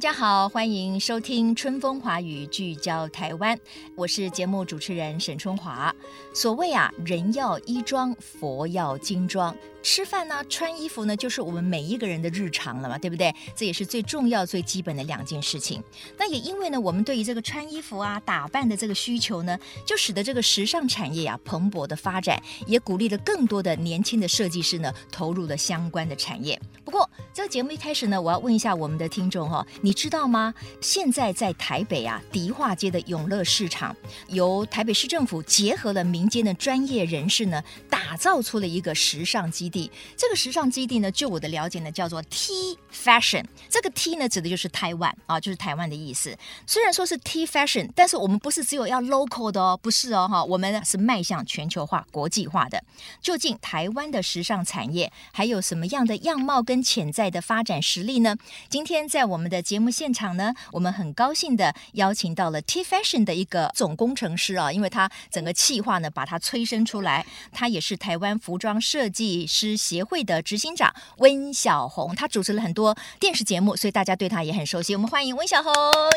大家好，欢迎收听《春风华语》，聚焦台湾。我是节目主持人沈春华。所谓啊，人要衣装，佛要金装。吃饭呢，穿衣服呢，就是我们每一个人的日常了嘛，对不对？这也是最重要、最基本的两件事情。那也因为呢，我们对于这个穿衣服啊、打扮的这个需求呢，就使得这个时尚产业啊蓬勃的发展，也鼓励了更多的年轻的设计师呢投入了相关的产业。不过，这个节目一开始呢，我要问一下我们的听众哈、你知道吗？现在在台北啊迪化街的永乐市场，由台北市政府结合了民间的专业人士呢，打造出了一个时尚基地。这个时尚基地呢，就我的了解呢，叫做 T Fashion。这个 T 呢，指的就是台湾啊，就是台湾的意思。虽然说是 T Fashion，但是我们不是只有要 local 的哦，不是哦，哈，我们是迈向全球化、国际化的。究竟台湾的时尚产业还有什么样的样貌跟潜在的发展实力呢？今天在我们的节目现场呢，我们很高兴的邀请到了 T Fashion 的一个总工程师啊，因为他整个企划呢，把它催生出来。他也是台湾服装设计协会的执行长温小红，她主持了很多电视节目，所以大家对她也很熟悉。我们欢迎温小红，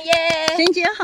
耶！沈姐好，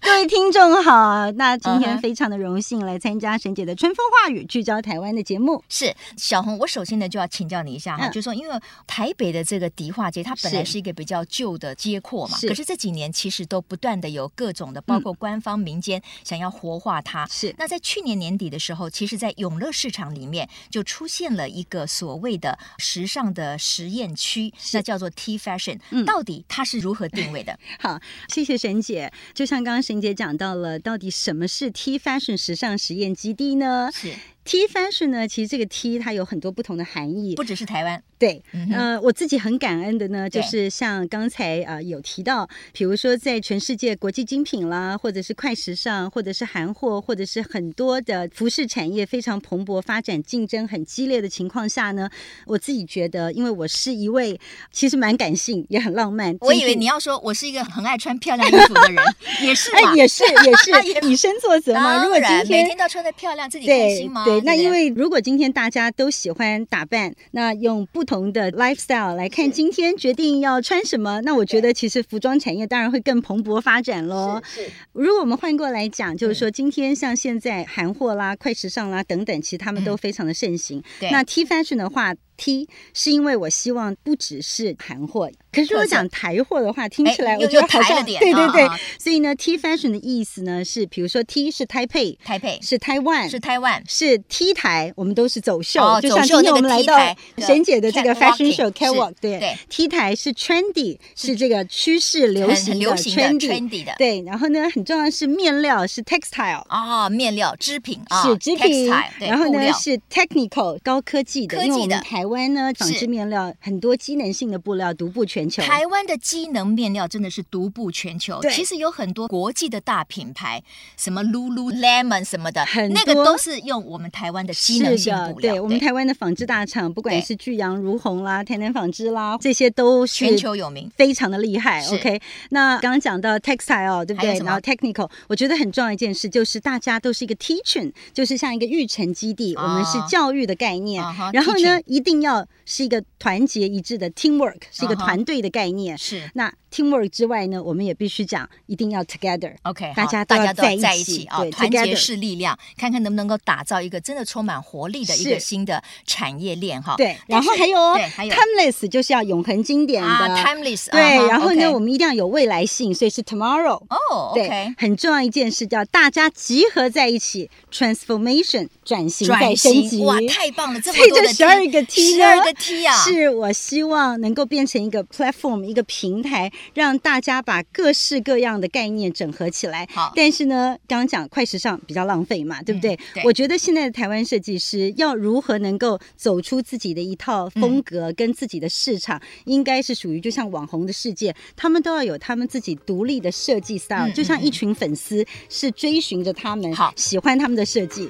各位听众好。那今天非常的荣幸来参加沈姐的《春风化雨》聚焦台湾的节目。是小红，我首先呢就要请教你一下哈，嗯、就说因为台北的这个迪化街，它本来是一个比较旧的街廓嘛，是可是这几年其实都不断的有各种的，包括官方、民间想要活化它。是那在去年年底的时候，其实在永乐市场里面就出现了一个所谓的时尚的实验区，那叫做 T Fashion。嗯，到底它是如何定位的？好，谢谢沈姐。就像刚刚沈姐讲到了，到底什么是 T Fashion 时尚实验基地呢？是 T Fashion 呢？其实这个 T 它有很多不同的含义，不只是台湾。对，呃，我自己很感恩的呢，就是像刚才啊、呃、有提到，比如说在全世界国际精品啦，或者是快时尚，或者是韩货，或者是很多的服饰产业非常蓬勃发展、竞争很激烈的情况下呢，我自己觉得，因为我是一位其实蛮感性也很浪漫，我以为你要说我是一个很爱穿漂亮衣服的人，也是哎，也是也是 以身作则嘛。如果今天每天都穿的漂亮，自己开心吗？对，那因为如果今天大家都喜欢打扮，那用不同的 lifestyle 来看，今天决定要穿什么？那我觉得其实服装产业当然会更蓬勃发展喽。是。如果我们换过来讲，就是说今天像现在韩货啦、快时尚啦等等，其实他们都非常的盛行。对。那 T fashion 的话。T 是因为我希望不只是韩货，可是如果讲台货的话，听起来我觉得好像对对对，所以呢，T fashion 的意思呢是，比如说 T 是台北，台北是台湾，是台湾是 T 台，我们都是走秀，就像今天我们来到沈姐的这个 fashion show catwalk，对，T 台是 trendy，是这个趋势流行的 trendy 的，对，然后呢，很重要的是面料是 textile，啊，面料织品是织品，然后呢是 technical 高科技的，科技的。台。台湾呢，纺织面料很多机能性的布料独步全球。台湾的机能面料真的是独步全球。对其实有很多国际的大品牌，什么 Lululemon 什么的，很那个都是用我们台湾的机能性布料。对，我们台湾的纺织大厂，不管是巨阳、如虹啦、台南纺织啦，这些都是全球有名，非常的厉害。OK，那刚刚讲到 textile，对不对？然后 technical，我觉得很重要一件事就是大家都是一个 teaching，就是像一个育成基地，哦、我们是教育的概念。哦、然后呢一定要是一个团结一致的 teamwork，是一个团队的概念。是那。Teamwork 之外呢，我们也必须讲，一定要 together。OK，大家大家都在一起啊，团结是力量，看看能不能够打造一个真的充满活力的一个新的产业链哈。对，然后还有哦，timeless 就是要永恒经典的 timeless。对，然后呢，我们一定要有未来性，所以是 tomorrow。哦，对，很重要一件事叫大家集合在一起，transformation 转型再升级。哇，太棒了！这么多的十二个 T，十二个 T 啊，是我希望能够变成一个 platform，一个平台。让大家把各式各样的概念整合起来。好，但是呢，刚刚讲快时尚比较浪费嘛，对不对？嗯、对，我觉得现在的台湾设计师要如何能够走出自己的一套风格跟自己的市场，嗯、应该是属于就像网红的世界，他们都要有他们自己独立的设计 style，、嗯、就像一群粉丝是追寻着他们，好喜欢他们的设计。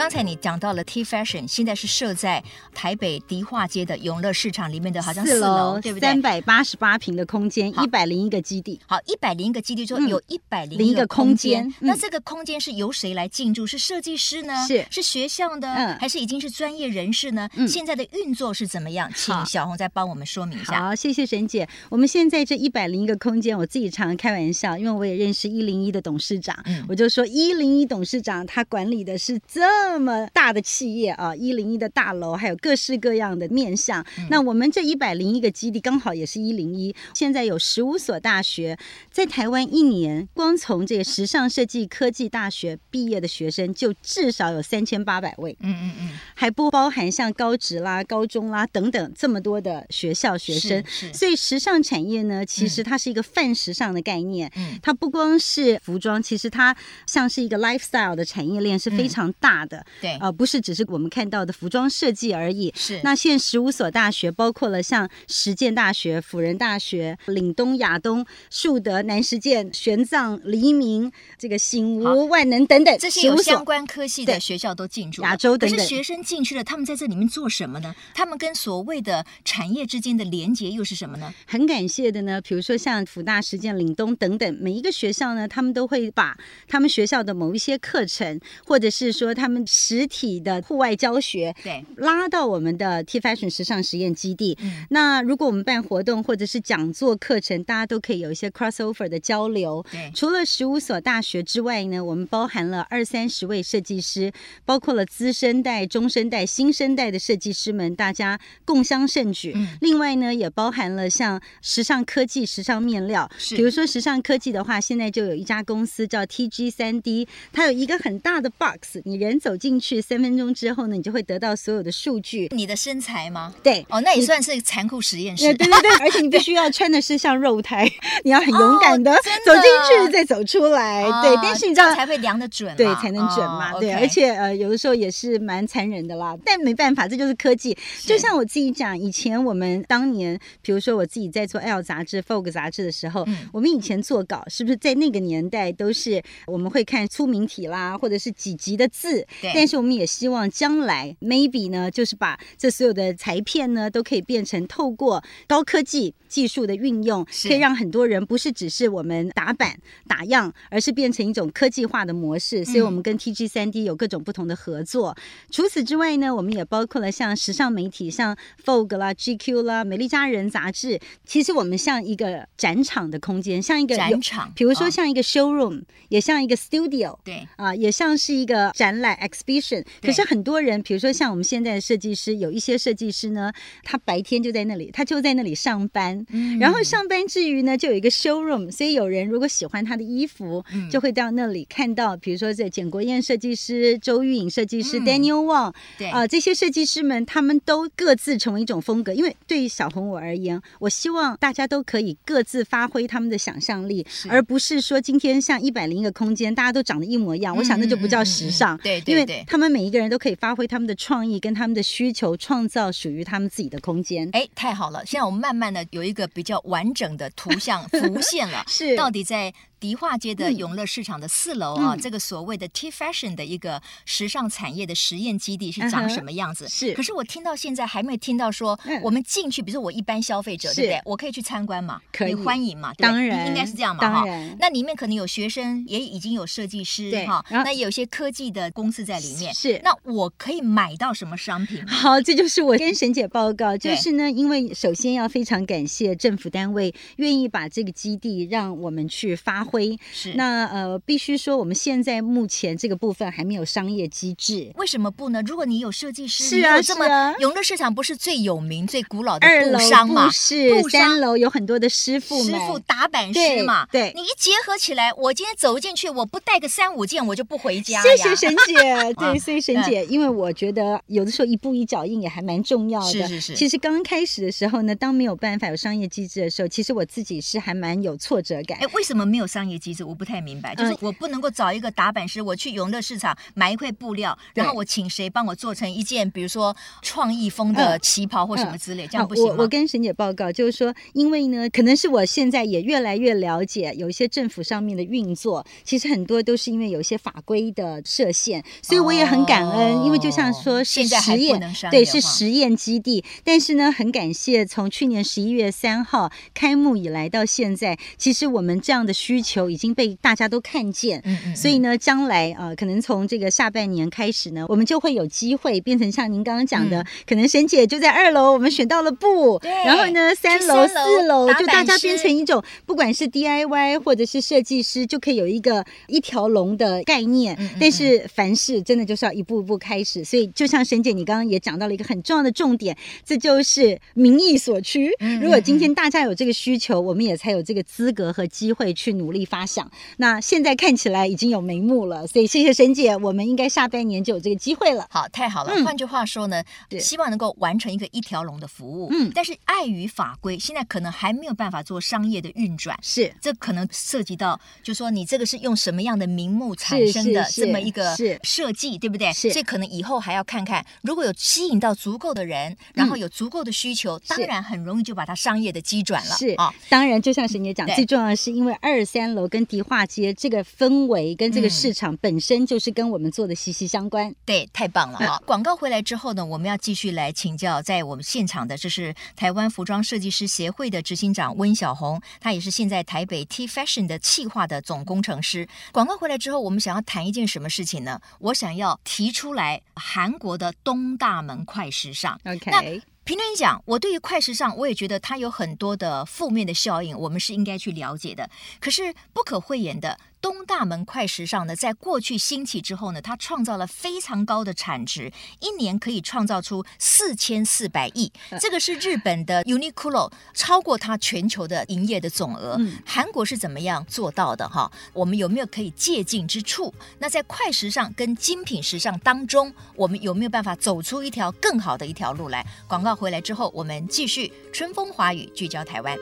刚才你讲到了 T Fashion，现在是设在台北迪化街的永乐市场里面的，好像四楼，对不对？三百八十八平的空间，一百零一个基地。好，一百零一个基地，说有一百零一个空间。那这个空间是由谁来进驻？是设计师呢？是是学校的，还是已经是专业人士呢？现在的运作是怎么样？请小红再帮我们说明一下。好，谢谢沈姐。我们现在这一百零一个空间，我自己常常开玩笑，因为我也认识一零一的董事长，我就说一零一董事长他管理的是这么大的企业啊，一零一的大楼，还有各式各样的面向。那我们这一百零一个基地刚好也是一零一，现在有十五所大学，在台湾一年光从这个时尚设计科技大学毕业的学生就至少有三千八百位，嗯嗯嗯，还不包含像高职啦、高中啦等等这么多的学校学生。所以时尚产业呢，其实它是一个泛时尚的概念，嗯，它不光是服装，其实它像是一个 lifestyle 的产业链是非常大的，对，呃，不是只是我们看到的服装设计而已。是，那现在十五所大学，包括了像实践大学、辅仁大学、岭东、亚东、树德、南实践、玄奘、黎明、这个醒吾、万能等等，这些有相关科系的学校都进驻。亚洲等等，可是学生进去了，他们在这里面做什么呢？他们跟所谓的产业之间的连接又是什么呢？很感谢的呢，比如说像辅大、实践、岭东等等，每一个学校呢，他们都会把他们学校的某一些课程，或者是说他们实体的户外教学，对，拉到我们的 T Fashion 时尚实验基地。嗯，那如果我们办活动或者是讲座课程，大家都可以有一些 crossover 的交流。对，除了十五所大学之外呢，我们包含了二三十位设计师，包括了资深代、中生代、新生代的设计师们，大家共襄盛举。嗯，另外呢，也包含了像时尚科技、时尚面料，是比如说时尚科技的话，现在就有一家公司叫 TG 三 D，它有一个很大的 box，你人走进去三分钟之后呢，你就会得到所有的数据。你的身材吗？对，哦，那也算是残酷实验室。对对对，而且你必须要穿的是像肉胎，你要很勇敢的走进去再走出来。哦、对，但是你知道才会量得准，对，才能准嘛。哦、对而且呃，有的时候也是蛮残忍的啦，但没办法，这就是科技。就像我自己讲，以前我们当年，比如说我自己在做 L 杂志、Vogue 杂志的时候，嗯、我们以前做稿是不是在那个年代都是我们会看粗明体啦，或者是几级的字？对。但是我们也希望将来 maybe 呢，就是把这所有的裁片呢，都可以变成透过高科技技术的运用，可以让很多人不是只是我们打板打样，而是变成一种科技化的模式。所以我们跟 TG 三 D 有各种不同的合作。嗯、除此之外呢，我们也包括了像时尚媒体，像 Vogue 啦、GQ 啦、美丽佳人杂志。其实我们像一个展场的空间，像一个展场，比如说像一个 showroom，、哦、也像一个 studio，对啊，也像是一个展览 exhibition。可是很多人，比如说像我们现在的设计师，有一些设计师呢，他白天就在那里，他就在那里上班，嗯、然后上班之余呢，就有一个 showroom，所以有人如果喜欢他的衣服，嗯、就会到那里看到，比如说这简国燕设计师、周玉颖设计师、嗯、Daniel Wang，对啊，这些设计师们他们都各自成为一种风格。因为对于小红我而言，我希望大家都可以各自发挥他们的想象力，而不是说今天像一百零一个空间，大家都长得一模一样。嗯、我想那就不叫时尚，嗯嗯嗯、他们每一个人都可以发挥他们的创意跟他们的需求，创造属于他们自己的空间。哎，太好了！现在我们慢慢的有一个比较完整的图像浮现了，是到底在。迪化街的永乐市场的四楼啊，嗯、这个所谓的 T Fashion 的一个时尚产业的实验基地是长什么样子？是。可是我听到现在还没有听到说，我们进去，比如说我一般消费者，对不对？我可以去参观嘛？可以，欢迎嘛？当然，应该是这样嘛？当然。那里面可能有学生，也已经有设计师哈，那有些科技的公司在里面。是。那我可以买到什么商品？好，这就是我跟沈姐报告，就是呢，因为首先要非常感谢政府单位愿意把这个基地让我们去发。会是那呃，必须说我们现在目前这个部分还没有商业机制，为什么不呢？如果你有设计师，是啊，这么永乐市场不是最有名、最古老的布商嘛？不是，三楼有很多的师傅、师傅打板师嘛？对，你一结合起来，我今天走进去，我不带个三五件，我就不回家。谢谢沈姐，对，所以沈姐，因为我觉得有的时候一步一脚印也还蛮重要的。是是是。其实刚开始的时候呢，当没有办法有商业机制的时候，其实我自己是还蛮有挫折感。哎，为什么没有商？商业机制？我不太明白。就是我不能够找一个打板师，我去永乐市场买一块布料，然后我请谁帮我做成一件，比如说创意风的旗袍或什么之类，这样不行吗？我我跟沈姐报告，就是说，因为呢，可能是我现在也越来越了解，有一些政府上面的运作，其实很多都是因为有一些法规的设限，所以我也很感恩，哦、因为就像说是实验，对，是实验基地。但是呢，很感谢从去年十一月三号开幕以来到现在，其实我们这样的需求已经被大家都看见。嗯嗯。所以呢，将来啊、呃，可能从这个下半年开始呢，我们就会有机会变成像您刚刚讲的，嗯、可能沈姐就在二楼，我们选到了布，对。然后呢，三楼、四楼就大家变成一种，不管是 DIY 或者是设计师，就可以有一个一条龙的概念。嗯嗯嗯。但是凡事真的就是要一步一步开始。所以就像沈姐你刚刚也讲到了一个很重要的重点，这就是民意所趋。如果今天大家有这个需求，我们也才有这个资格和机会去努力发想。那现在看起来已经有眉目了，所以谢谢沈姐，我们应该下半年就有这个机会了。好，太好了。嗯、换句话说呢，希望能够完成一个一条龙的服务。嗯，但是碍于法规，现在可能还没有办法做商业的运转。是，这可能涉及到，就说你这个是用什么样的名目产生的这么一个设计，对不对？是，所以可能以后还要看看，如果有吸引到足够的人，然后有足够的需求，当然很容易就把它商业的机转了。是啊，当然就像沈姐讲，最重要的是因为二三楼跟迪化街这个氛围跟这个市场本身就是跟我们做的息息相关。对，太棒了哈！广告回来之后呢，我们要继续来请教在我们现场的，这是台湾服装设计师协会的执行长温小红，他也是现在台北 T Fashion 的企划的总工程师。广告回来之后，我们想要谈一件什么事情呢？我想要提出来韩国的东大门快时尚。OK。平论讲，我对于快时尚，我也觉得它有很多的负面的效应，我们是应该去了解的。可是不可讳言的。东大门快时尚呢，在过去兴起之后呢，它创造了非常高的产值，一年可以创造出四千四百亿。这个是日本的 Uniqlo 超过它全球的营业的总额。嗯，韩国是怎么样做到的？哈，我们有没有可以借鉴之处？那在快时尚跟精品时尚当中，我们有没有办法走出一条更好的一条路来？广告回来之后，我们继续春风华语，聚焦台湾。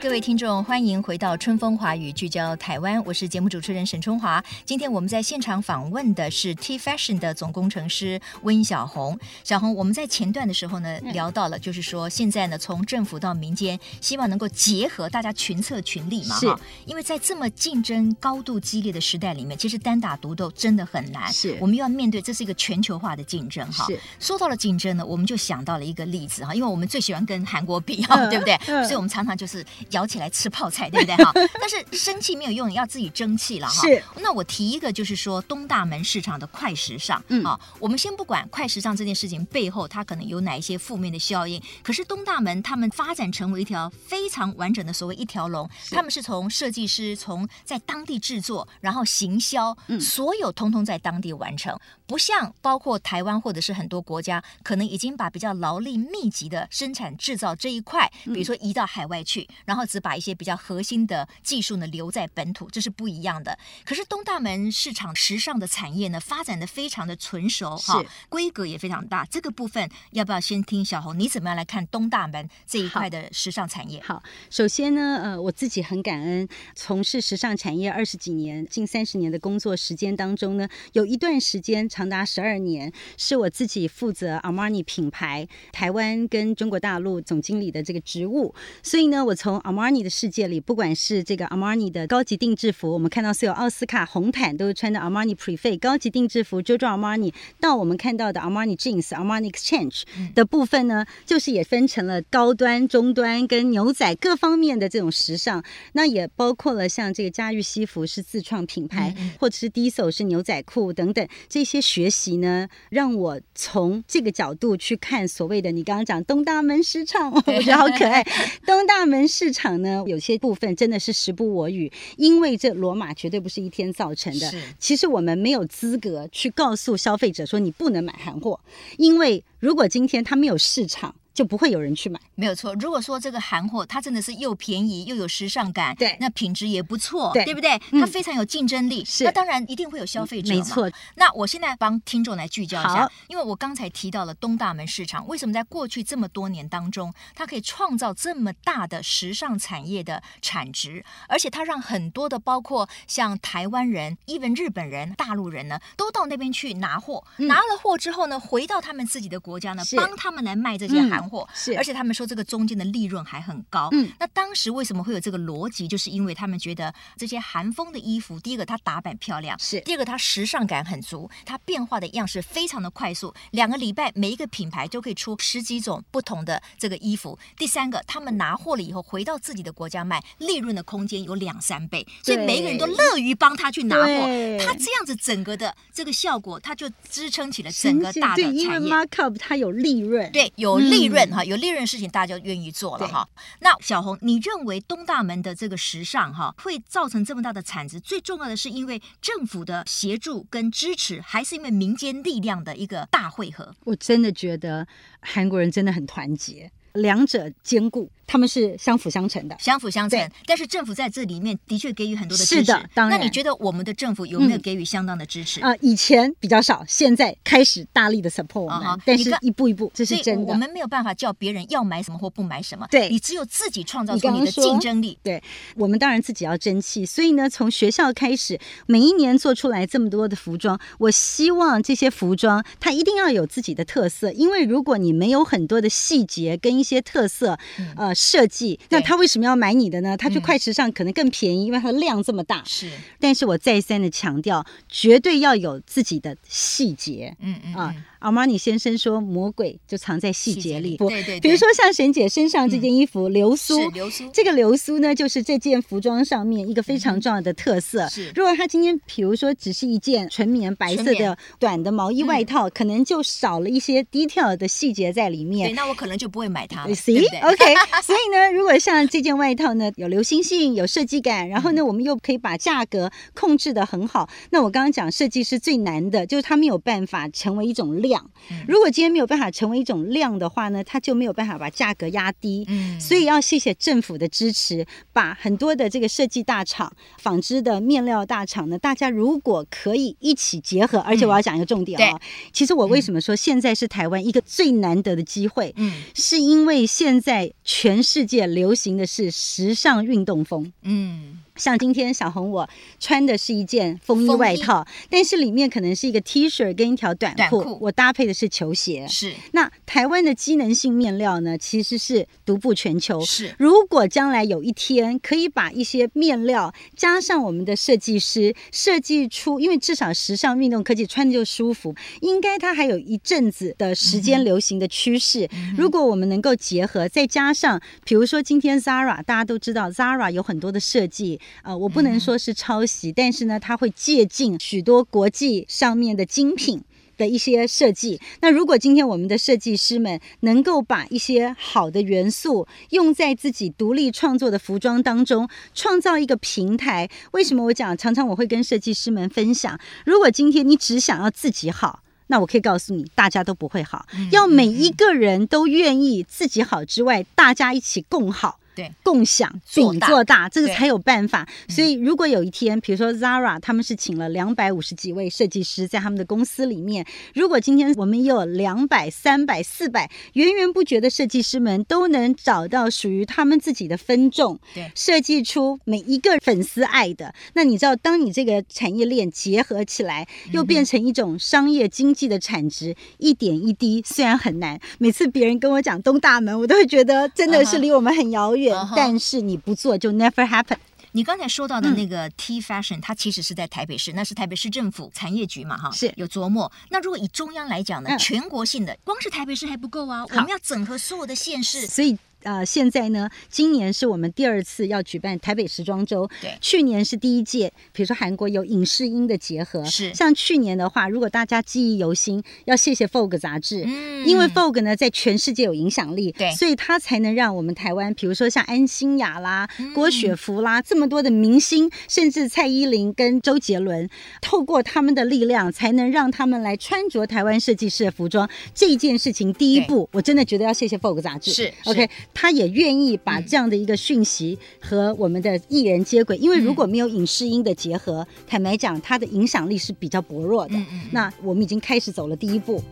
各位听众，欢迎回到《春风华语》，聚焦台湾。我是节目主持人沈春华。今天我们在现场访问的是 T Fashion 的总工程师温小红。小红，我们在前段的时候呢，聊到了，就是说现在呢，从政府到民间，希望能够结合大家群策群力嘛，哈。因为在这么竞争高度激烈的时代里面，其实单打独斗真的很难。是，我们又要面对这是一个全球化的竞争，哈。是。说到了竞争呢，我们就想到了一个例子哈，因为我们最喜欢跟韩国比，哈、嗯，对不对？嗯、所以我们常常就是。咬起来吃泡菜，对不对哈？但是生气没有用，要自己争气了哈。是。那我提一个，就是说东大门市场的快时尚，嗯啊，我们先不管快时尚这件事情背后它可能有哪一些负面的效应，可是东大门他们发展成为一条非常完整的所谓一条龙，他们是从设计师从在当地制作，然后行销，嗯，所有通通在当地完成，不像包括台湾或者是很多国家，可能已经把比较劳力密集的生产制造这一块，比如说移到海外去，然后。只把一些比较核心的技术呢留在本土，这是不一样的。可是东大门市场时尚的产业呢，发展的非常的纯熟哈，规格也非常大。这个部分要不要先听小红？你怎么样来看东大门这一块的时尚产业？好，好，首先呢，呃，我自己很感恩，从事时尚产业二十几年，近三十年的工作时间当中呢，有一段时间长达十二年，是我自己负责 Armani 品牌台湾跟中国大陆总经理的这个职务，所以呢，我从 Armani 的世界里，不管是这个 Armani 的高级定制服，我们看到所有奥斯卡红毯都是穿的 Armani Prefect 高级定制服，Giorgio Armani 到我们看到的 Armani Jeans、Armani Exchange 的部分呢，就是也分成了高端、中端跟牛仔各方面的这种时尚。那也包括了像这个家喻西服是自创品牌，或者是 Diesel 是牛仔裤等等这些学习呢，让我从这个角度去看所谓的你刚刚讲东大门市场，我觉得好可爱，东大门市场。呢，有些部分真的是时不我与，因为这罗马绝对不是一天造成的。其实我们没有资格去告诉消费者说你不能买韩货，因为如果今天他没有市场。就不会有人去买。没有错。如果说这个韩货它真的是又便宜又有时尚感，对，那品质也不错，对，对不对？它非常有竞争力，是。那当然一定会有消费者，没错。那我现在帮听众来聚焦一下，因为我刚才提到了东大门市场，为什么在过去这么多年当中，它可以创造这么大的时尚产业的产值，而且它让很多的包括像台湾人、even 日本人、大陆人呢，都到那边去拿货，拿了货之后呢，回到他们自己的国家呢，帮他们来卖这些韩货，是，而且他们说这个中间的利润还很高。嗯，那当时为什么会有这个逻辑？就是因为他们觉得这些韩风的衣服，第一个它打版漂亮，是；第二个它时尚感很足，它变化的样式非常的快速，两个礼拜每一个品牌就可以出十几种不同的这个衣服。第三个，他们拿货了以后回到自己的国家卖，利润的空间有两三倍，所以每个人都乐于帮他去拿货。他这样子整个的这个效果，他就支撑起了整个大的产业。因为 markup 它有利润，对，有利润有利润的事情大家就愿意做了哈。那小红，你认为东大门的这个时尚哈会造成这么大的产值？最重要的是因为政府的协助跟支持，还是因为民间力量的一个大汇合？我真的觉得韩国人真的很团结，两者兼顾。他们是相辅相成的，相辅相成。但是政府在这里面的确给予很多的支持。是的，当然。那你觉得我们的政府有没有给予相当的支持？啊、嗯呃，以前比较少，现在开始大力的 support 我们。Uh 但是一步一步，这是真的。我们没有办法叫别人要买什么或不买什么。对，你只有自己创造出你的竞争力。对，我们当然自己要争气。所以呢，从学校开始，每一年做出来这么多的服装，我希望这些服装它一定要有自己的特色。因为如果你没有很多的细节跟一些特色，嗯、呃，设计那。他为什么要买你的呢？他去快时尚可能更便宜，嗯、因为它的量这么大。是，但是我再三的强调，绝对要有自己的细节。嗯嗯啊。阿玛尼先生说：“魔鬼就藏在细节里。”对对，对，比如说像沈姐身上这件衣服，嗯、流苏，流苏，这个流苏呢，就是这件服装上面一个非常重要的特色。嗯、是，如果她今天比如说只是一件纯棉白色的短的毛衣外套，可能就少了一些 detail 的细节在里面。对，那我可能就不会买它了。See，OK。所以呢，如果像这件外套呢，有流行性、有设计感，然后呢，我们又可以把价格控制的很好。那我刚刚讲设计师最难的就是他没有办法成为一种量。如果今天没有办法成为一种量的话呢，它就没有办法把价格压低。嗯，所以要谢谢政府的支持，把很多的这个设计大厂、纺织的面料大厂呢，大家如果可以一起结合，而且我要讲一个重点哦，其实我为什么说现在是台湾一个最难得的机会？嗯，是因为现在全世界流行的是时尚运动风。嗯。像今天小红我穿的是一件风衣外套，但是里面可能是一个 T 恤跟一条短裤，我搭配的是球鞋。是，那台湾的机能性面料呢，其实是独步全球。是，如果将来有一天可以把一些面料加上我们的设计师设计出，因为至少时尚运动科技穿的就舒服，应该它还有一阵子的时间流行的趋势。嗯、如果我们能够结合，再加上比如说今天 Zara，大家都知道 Zara 有很多的设计。呃，我不能说是抄袭，嗯，但是呢，它会借鉴许多国际上面的精品的一些设计。那如果今天我们的设计师们能够把一些好的元素用在自己独立创作的服装当中，创造一个平台，为什么我讲常常我会跟设计师们分享，如果今天你只想要自己好，那我可以告诉你，大家都不会好。要每一个人都愿意自己好之外，大家一起共好。对，共享比做，做大，这个才有办法。所以，如果有一天，比如说 Zara，他们是请了两百五十几位设计师在他们的公司里面。如果今天我们有两百、三百、四百源源不绝的设计师们，都能找到属于他们自己的分众，对，设计出每一个粉丝爱的。那你知道，当你这个产业链结合起来，又变成一种商业经济的产值，一点一滴，虽然很难。每次别人跟我讲东大门，我都会觉得真的是离我们很遥远。Uh -huh. 但是你不做就 never happen。你刚才说到的那个 T Fashion，、嗯、它其实是在台北市，那是台北市政府产业局嘛，哈，是有琢磨。那如果以中央来讲呢，嗯、全国性的，光是台北市还不够啊，我们要整合所有的县市。所以呃，现在呢，今年是我们第二次要举办台北时装周，对，去年是第一届。比如说韩国有影视音的结合，是。像去年的话，如果大家记忆犹新，要谢谢 Vogue 杂志，嗯，因为 Vogue 呢在全世界有影响力，对，所以它才能让我们台湾，比如说像安心雅啦、嗯、郭雪芙啦，这么多的明星，甚至蔡依林跟周杰伦，透过他们的力量，才能让他们来穿着台湾设计师的服装。这件事情第一步，我真的觉得要谢谢 Vogue 杂志，是。OK，他也愿意把这样的一个讯息和我们的艺人接轨，嗯、因为如果没有影视音的结合，坦白讲，它的影响力是比较薄弱的。那我们已经开始走了第一步。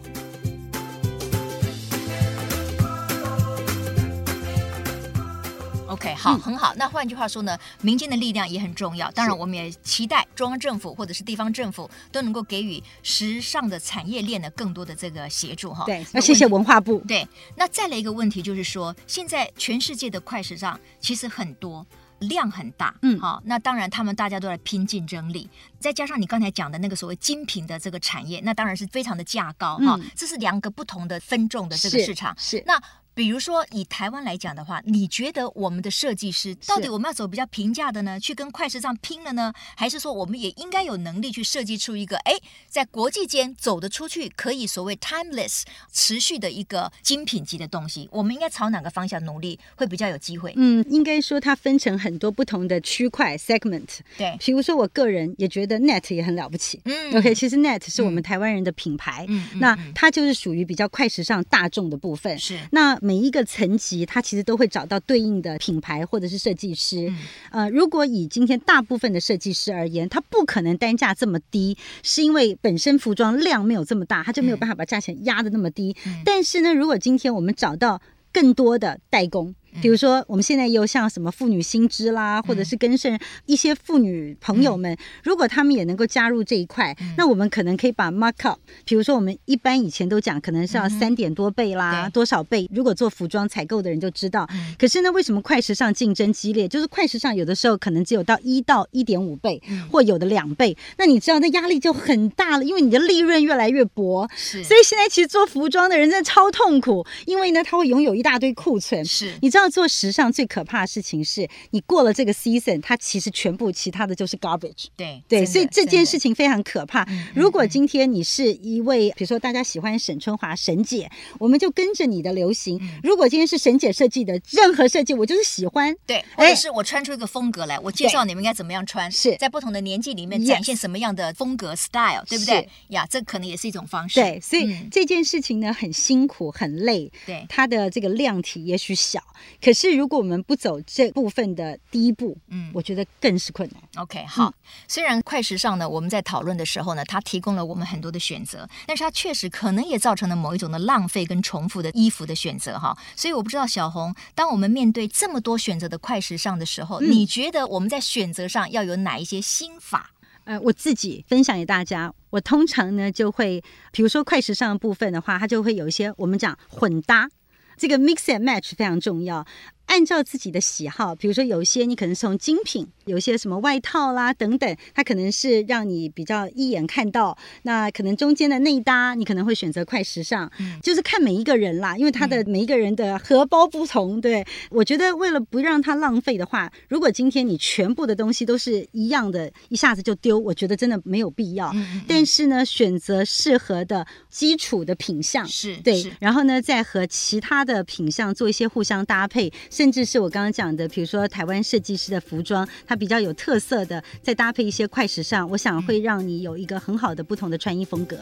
OK，好，很好。那换句话说呢，民间的力量也很重要。当然，我们也期待中央政府或者是地方政府都能够给予时尚的产业链的更多的这个协助哈。对，那谢谢文化部。对，那再来一个问题就是说，现在全世界的快时尚其实很多，量很大。嗯，好，那当然他们大家都在拼竞争力，再加上你刚才讲的那个所谓精品的这个产业，那当然是非常的价高哈。这是两个不同的分众的这个市场。是，是那。比如说，以台湾来讲的话，你觉得我们的设计师到底我们要走比较平价的呢？去跟快时尚拼了呢？还是说我们也应该有能力去设计出一个，哎，在国际间走得出去，可以所谓 timeless 持续的一个精品级的东西？我们应该朝哪个方向努力会比较有机会？嗯，应该说它分成很多不同的区块 segment。对，比如说我个人也觉得 Net 也很了不起。嗯，OK，其实 Net 是我们台湾人的品牌。嗯，那它就是属于比较快时尚大众的部分。是，那每一个层级。他其实都会找到对应的品牌或者是设计师。嗯、呃，如果以今天大部分的设计师而言，他不可能单价这么低，是因为本身服装量没有这么大，他就没有办法把价钱压得那么低。嗯、但是呢，如果今天我们找到更多的代工。比如说，我们现在有像什么妇女新知啦，或者是跟上一些妇女朋友们，如果他们也能够加入这一块，那我们可能可以把 markup，比如说我们一般以前都讲，可能是要三点多倍啦，多少倍？如果做服装采购的人就知道。可是呢，为什么快时尚竞争激烈？就是快时尚有的时候可能只有到一到一点五倍，或有的两倍。那你知道，那压力就很大了，因为你的利润越来越薄。是。所以现在其实做服装的人真的超痛苦，因为呢，他会拥有一大堆库存。是。你知道。做时尚最可怕的事情是你过了这个 season，它其实全部其他的就是 garbage。对对，所以这件事情非常可怕。如果今天你是一位，比如说大家喜欢沈春华沈姐，我们就跟着你的流行。如果今天是沈姐设计的任何设计，我就是喜欢。对，或者是我穿出一个风格来，我介绍你们应该怎么样穿，是在不同的年纪里面展现什么样的风格 style，对不对？呀，这可能也是一种方式。对，所以这件事情呢，很辛苦很累。对，它的这个量体也许小。可是，如果我们不走这部分的第一步，嗯，我觉得更是困难。OK，好。嗯、虽然快时尚呢，我们在讨论的时候呢，它提供了我们很多的选择，但是它确实可能也造成了某一种的浪费跟重复的衣服的选择哈。所以我不知道小红，当我们面对这么多选择的快时尚的时候，嗯、你觉得我们在选择上要有哪一些心法？呃，我自己分享给大家，我通常呢就会，比如说快时尚的部分的话，它就会有一些我们讲混搭。这个 mix and match 非常重要。按照自己的喜好，比如说有一些你可能是从精品，有一些什么外套啦等等，它可能是让你比较一眼看到。那可能中间的内搭，你可能会选择快时尚，嗯、就是看每一个人啦，因为他的每一个人的荷包不同。对，我觉得为了不让它浪费的话，如果今天你全部的东西都是一样的，一下子就丢，我觉得真的没有必要。嗯嗯、但是呢，选择适合的基础的品相是对，是然后呢，再和其他的品相做一些互相搭配。甚至是我刚刚讲的，比如说台湾设计师的服装，它比较有特色的，再搭配一些快时尚，我想会让你有一个很好的不同的穿衣风格。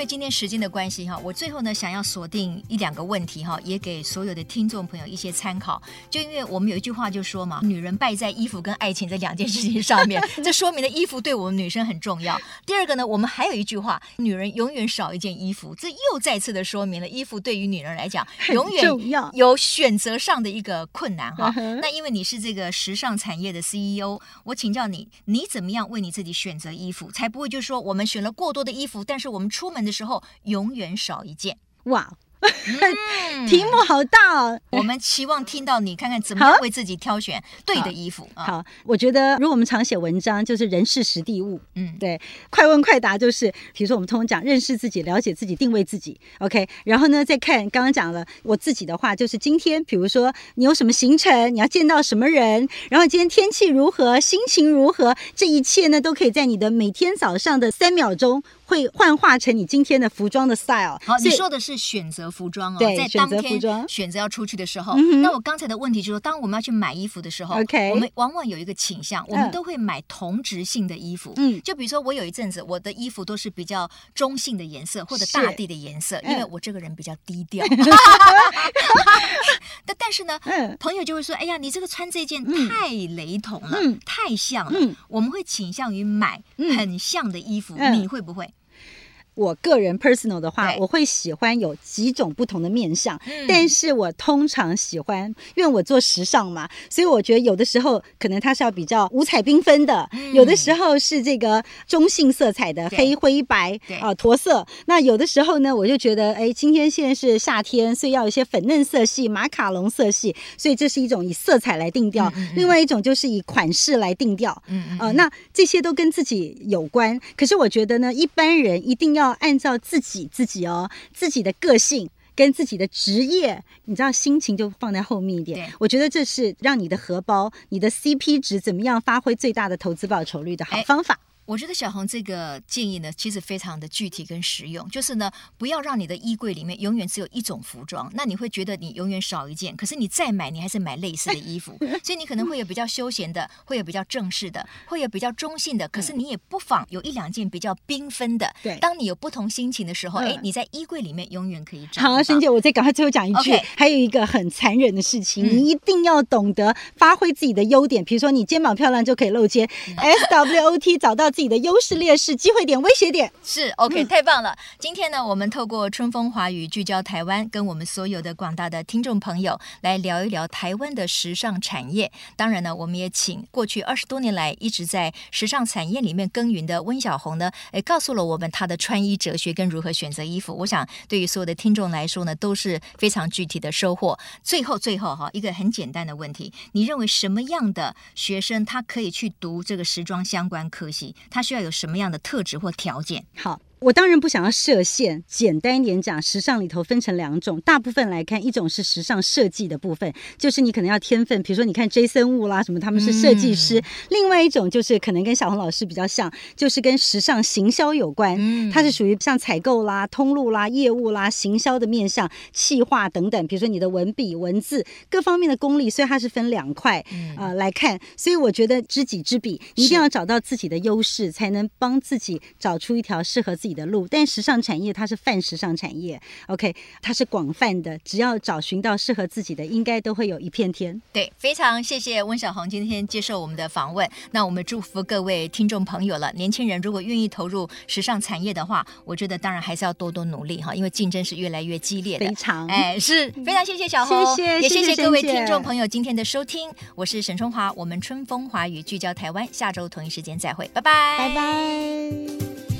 为今天时间的关系哈，我最后呢想要锁定一两个问题哈，也给所有的听众朋友一些参考。就因为我们有一句话就说嘛，女人败在衣服跟爱情这两件事情上面，这说明了衣服对我们女生很重要。第二个呢，我们还有一句话，女人永远少一件衣服，这又再次的说明了衣服对于女人来讲永远有选择上的一个困难哈。那因为你是这个时尚产业的 CEO，我请教你，你怎么样为你自己选择衣服，才不会就是说我们选了过多的衣服，但是我们出门的。的时候永远少一件哇！嗯、题目好大哦。我们期望听到你看看怎么样为自己挑选对的衣服。好，好，我觉得如果我们常写文章，就是人事实地物。嗯，对，快问快答就是，比如说我们通常讲认识自己、了解自己、定位自己。OK，然后呢，再看刚刚讲了我自己的话，就是今天，比如说你有什么行程，你要见到什么人，然后今天天气如何，心情如何，这一切呢，都可以在你的每天早上的三秒钟。会幻化成你今天的服装的 style。好，你说的是选择服装哦，对，在当天选择服装，选择要出去的时候。嗯、那我刚才的问题就是，当我们要去买衣服的时候，OK，我们往往有一个倾向，我们都会买同质性的衣服。嗯，就比如说我有一阵子，我的衣服都是比较中性的颜色或者大地的颜色，因为我这个人比较低调。但但是呢，嗯，朋友就会说，哎呀，你这个穿这件太雷同了，嗯、太像了。嗯，我们会倾向于买很像的衣服，嗯、你会不会？我个人 personal 的话，我会喜欢有几种不同的面相，嗯、但是我通常喜欢，因为我做时尚嘛，所以我觉得有的时候可能它是要比较五彩缤纷的，嗯、有的时候是这个中性色彩的黑灰白啊驼色。那有的时候呢，我就觉得，哎，今天现在是夏天，所以要有一些粉嫩色系、马卡龙色系，所以这是一种以色彩来定调；另外一种就是以款式来定调。嗯，啊，那这些都跟自己有关。可是我觉得呢，一般人一定要。按照自己自己哦，自己的个性跟自己的职业，你知道心情就放在后面一点。对我觉得这是让你的荷包、你的 CP 值怎么样发挥最大的投资报酬率的好方法。我觉得小红这个建议呢，其实非常的具体跟实用，就是呢，不要让你的衣柜里面永远只有一种服装，那你会觉得你永远少一件。可是你再买，你还是买类似的衣服，所以你可能会有比较休闲的，会有比较正式的，会有比较中性的。可是你也不妨有一两件比较缤纷的。对，当你有不同心情的时候，哎，你在衣柜里面永远可以找。好，沈姐，我再赶快最后讲一句，Okay. 还有一个很残忍的事情，你一定要懂得发挥自己的优点，比如说你肩膀漂亮就可以露肩，SWOT 找到自己的优势劣势。机会点、威胁点是 OK，太棒了！今天呢，我们透过春风华语聚焦台湾，跟我们所有的广大的听众朋友来聊一聊台湾的时尚产业。当然呢，我们也请过去二十多年来一直在时尚产业里面耕耘的温小红呢，诶，告诉了我们她的穿衣哲学跟如何选择衣服。我想，对于所有的听众来说呢，都是非常具体的收获。最后，最后哈，一个很简单的问题：你认为什么样的学生他可以去读这个时装相关科系？他需要有什么样的特质或条件？好。我当然不想要设限，简单一点讲，时尚里头分成两种，大部分来看，一种是时尚设计的部分，就是你可能要天分，比如说你看 Jason Wu 啦什么，他们是设计师；嗯、另外一种就是可能跟小红老师比较像，就是跟时尚行销有关，嗯、它是属于像采购啦、通路啦、业务啦、行销的面向、企划等等，比如说你的文笔、文字各方面的功力，所以它是分两块呃、来看。所以我觉得知己知彼，你一定要找到自己的优势，才能帮自己找出一条适合自己的路，但时尚产业它是泛时尚产业，OK，它是广泛的，只要找寻到适合自己的，应该都会有一片天。对，非常谢谢温小红今天接受我们的访问。那我们祝福各位听众朋友了，年轻人如果愿意投入时尚产业的话，我觉得当然还是要多多努力哈，因为竞争是越来越激烈的。非常，哎，是非常谢谢小红，谢谢，也谢谢各位听众朋友今天的收听。我是沈春华，我们春风华语聚焦台湾，下周同一时间再会，拜拜，拜拜。